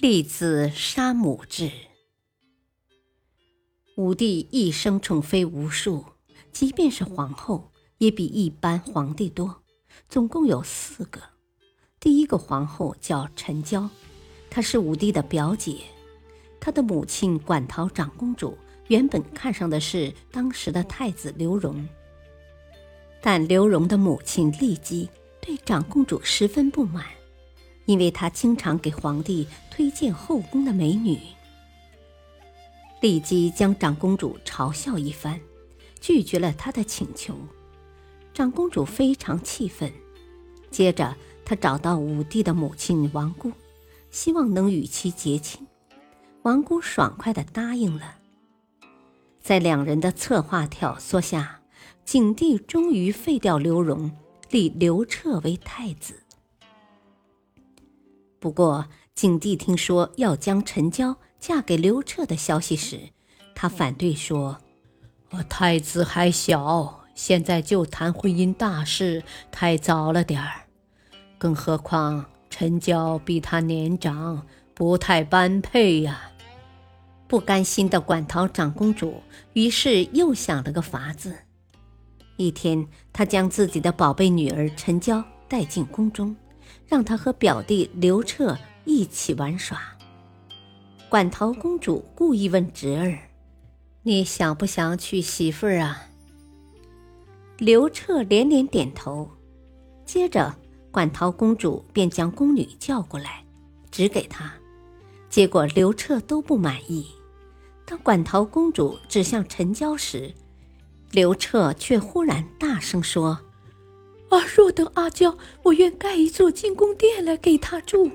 立子杀母志。武帝一生宠妃无数，即便是皇后，也比一般皇帝多，总共有四个。第一个皇后叫陈娇，她是武帝的表姐。她的母亲馆陶长公主原本看上的是当时的太子刘荣，但刘荣的母亲骊姬对长公主十分不满。因为他经常给皇帝推荐后宫的美女，立即将长公主嘲笑一番，拒绝了他的请求。长公主非常气愤，接着她找到武帝的母亲王姑，希望能与其结亲。王姑爽快地答应了。在两人的策划挑唆下，景帝终于废掉刘荣，立刘彻为太子。不过，景帝听说要将陈娇嫁给刘彻的消息时，他反对说：“我太子还小，现在就谈婚姻大事太早了点儿。更何况陈娇比他年长，不太般配呀。”不甘心的馆陶长公主于是又想了个法子。一天，她将自己的宝贝女儿陈娇带进宫中。让他和表弟刘彻一起玩耍。馆陶公主故意问侄儿：“你想不想娶媳妇儿啊？”刘彻连连点头。接着，馆陶公主便将宫女叫过来，指给他。结果刘彻都不满意。当馆陶公主指向陈娇时，刘彻却忽然大声说。啊！若得阿娇，我愿盖一座金宫殿来给她住。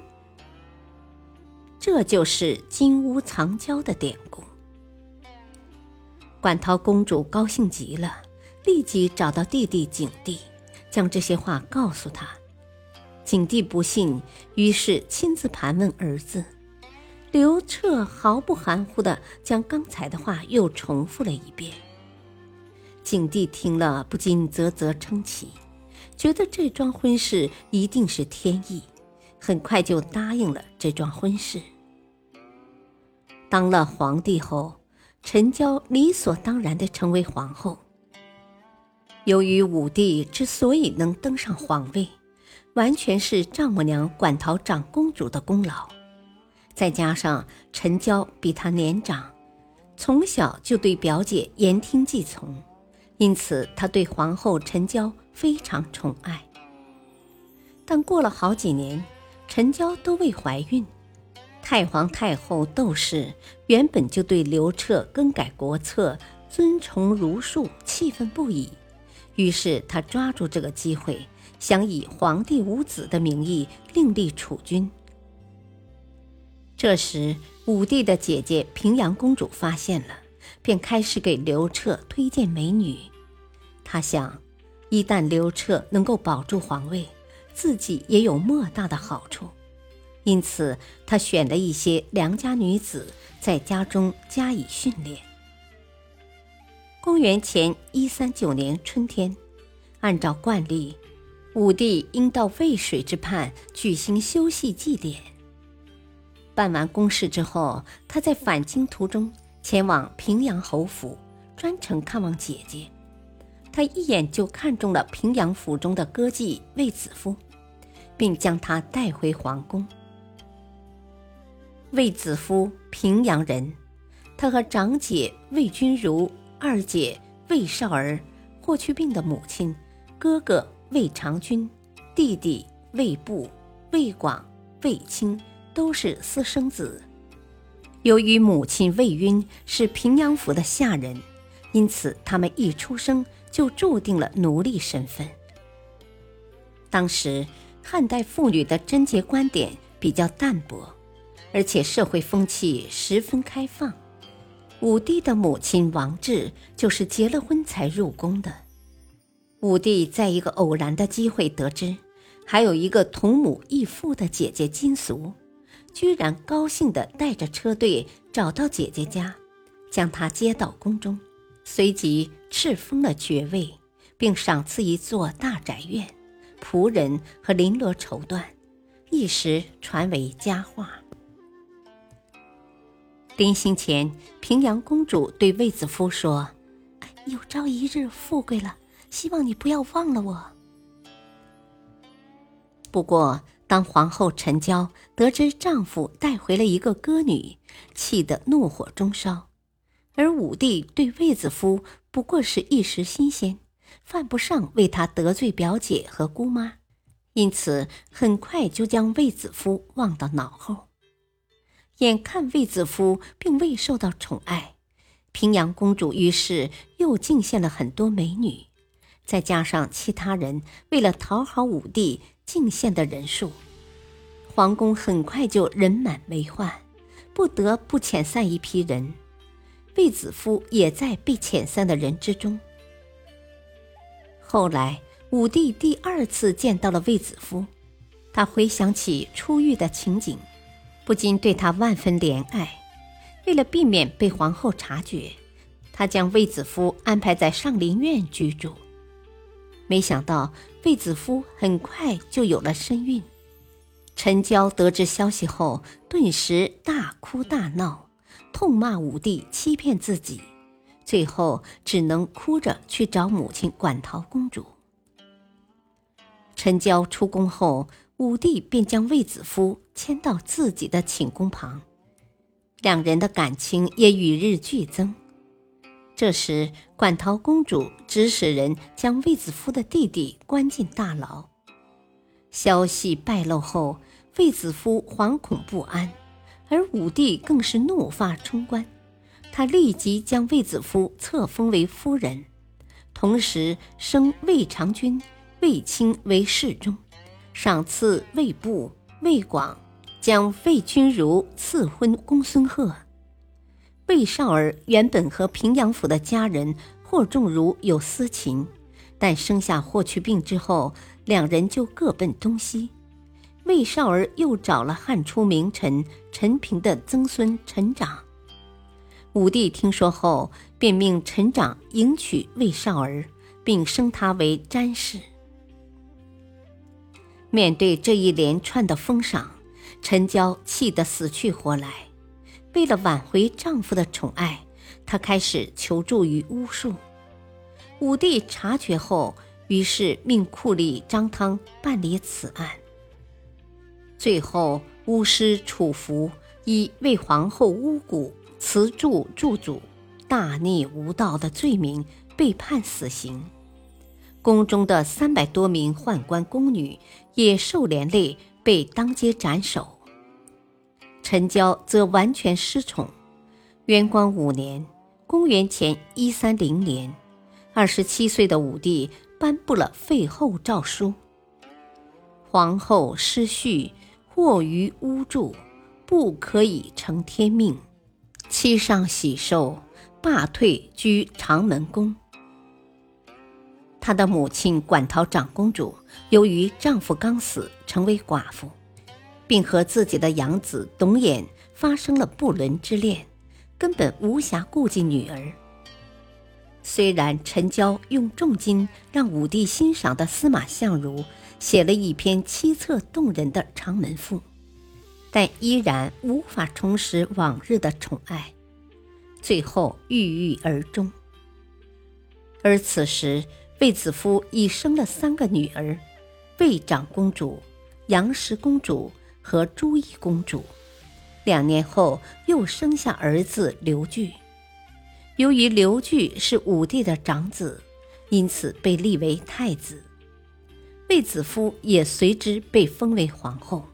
这就是金屋藏娇的典故。馆陶公主高兴极了，立即找到弟弟景帝，将这些话告诉他。景帝不信，于是亲自盘问儿子。刘彻毫不含糊地将刚才的话又重复了一遍。景帝听了，不禁啧啧称奇。觉得这桩婚事一定是天意，很快就答应了这桩婚事。当了皇帝后，陈娇理所当然地成为皇后。由于武帝之所以能登上皇位，完全是丈母娘馆陶长公主的功劳，再加上陈娇比她年长，从小就对表姐言听计从。因此，他对皇后陈娇非常宠爱。但过了好几年，陈娇都未怀孕。太皇太后窦氏原本就对刘彻更改国策、尊崇儒术气愤不已，于是他抓住这个机会，想以皇帝无子的名义另立储君。这时，武帝的姐姐平阳公主发现了。便开始给刘彻推荐美女。他想，一旦刘彻能够保住皇位，自己也有莫大的好处。因此，他选了一些良家女子，在家中加以训练。公元前一三九年春天，按照惯例，武帝应到渭水之畔举行休息祭典。办完公事之后，他在返京途中。前往平阳侯府，专程看望姐姐。他一眼就看中了平阳府中的歌妓卫子夫，并将她带回皇宫。卫子夫平阳人，他和长姐卫君如、二姐卫少儿、霍去病的母亲、哥哥卫长君、弟弟卫布、卫广、卫青都是私生子。由于母亲魏晕是平阳府的下人，因此他们一出生就注定了奴隶身份。当时汉代妇女的贞洁观点比较淡薄，而且社会风气十分开放。武帝的母亲王氏就是结了婚才入宫的。武帝在一个偶然的机会得知，还有一个同母异父的姐姐金俗，居然高兴地带着车队找到姐姐家，将她接到宫中，随即敕封了爵位，并赏赐一座大宅院、仆人和绫罗绸缎，一时传为佳话。临行前，平阳公主对卫子夫说：“有朝一日富贵了，希望你不要忘了我。”不过，当皇后陈娇得知丈夫带回了一个歌女，气得怒火中烧；而武帝对卫子夫不过是一时新鲜，犯不上为他得罪表姐和姑妈，因此很快就将卫子夫忘到脑后。眼看卫子夫并未受到宠爱，平阳公主于是又进献了很多美女，再加上其他人为了讨好武帝进献的人数，皇宫很快就人满为患，不得不遣散一批人。卫子夫也在被遣散的人之中。后来，武帝第二次见到了卫子夫，他回想起出狱的情景。不禁对他万分怜爱。为了避免被皇后察觉，他将卫子夫安排在上林苑居住。没想到卫子夫很快就有了身孕。陈娇得知消息后，顿时大哭大闹，痛骂武帝欺骗自己，最后只能哭着去找母亲馆陶公主。陈娇出宫后。武帝便将卫子夫迁到自己的寝宫旁，两人的感情也与日俱增。这时，馆陶公主指使人将卫子夫的弟弟关进大牢。消息败露后，卫子夫惶恐不安，而武帝更是怒发冲冠，他立即将卫子夫册封为夫人，同时升魏长君、卫青为侍中。赏赐魏部、魏广，将魏君如赐婚公孙贺。魏少儿原本和平阳府的家人霍仲如有私情，但生下霍去病之后，两人就各奔东西。魏少儿又找了汉初名臣陈平的曾孙陈长。武帝听说后，便命陈长迎娶魏少儿，并升他为詹事。面对这一连串的封赏，陈娇气得死去活来。为了挽回丈夫的宠爱，她开始求助于巫术。武帝察觉后，于是命库吏张汤办理此案。最后，巫师楚服以为皇后巫蛊、辞祝祝祖、大逆无道的罪名被判死刑。宫中的三百多名宦官宫女也受连累，被当街斩首。陈娇则完全失宠。元光五年（公元前一三零年），二十七岁的武帝颁布了废后诏书：皇后失序，或于巫祝，不可以承天命。妻上喜寿，罢退居长门宫。她的母亲馆陶长公主，由于丈夫刚死，成为寡妇，并和自己的养子董衍发生了不伦之恋，根本无暇顾及女儿。虽然陈娇用重金让武帝欣赏的司马相如写了一篇凄恻动人的《长门赋》，但依然无法重拾往日的宠爱，最后郁郁而终。而此时，卫子夫已生了三个女儿：卫长公主、杨氏公主和朱翊公主。两年后，又生下儿子刘据。由于刘据是武帝的长子，因此被立为太子。卫子夫也随之被封为皇后。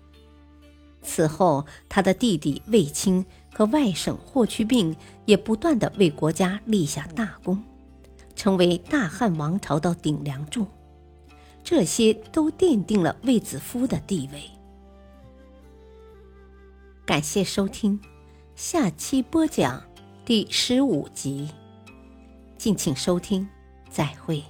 此后，他的弟弟卫青和外甥霍去病也不断的为国家立下大功。成为大汉王朝的顶梁柱，这些都奠定了卫子夫的地位。感谢收听，下期播讲第十五集，敬请收听，再会。